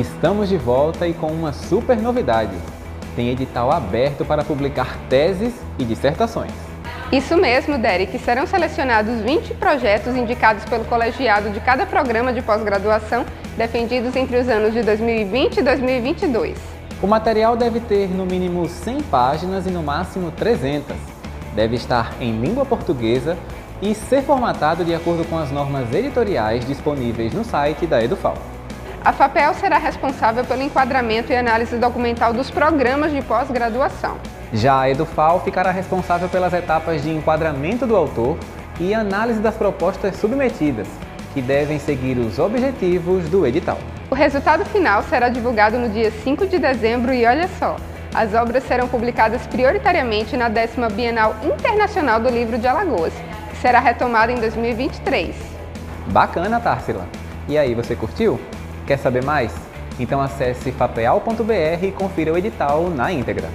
Estamos de volta e com uma super novidade. Tem edital aberto para publicar teses e dissertações. Isso mesmo, Derek. Serão selecionados 20 projetos indicados pelo colegiado de cada programa de pós-graduação, defendidos entre os anos de 2020 e 2022. O material deve ter no mínimo 100 páginas e no máximo 300. Deve estar em língua portuguesa e ser formatado de acordo com as normas editoriais disponíveis no site da Edufal. A FAPEL será responsável pelo enquadramento e análise documental dos programas de pós-graduação. Já a Edufal ficará responsável pelas etapas de enquadramento do autor e análise das propostas submetidas, que devem seguir os objetivos do edital. O resultado final será divulgado no dia 5 de dezembro e olha só, as obras serão publicadas prioritariamente na 10 Bienal Internacional do Livro de Alagoas, que será retomada em 2023. Bacana, Tarsila! E aí, você curtiu? Quer saber mais? Então acesse fapeal.br e confira o edital na íntegra.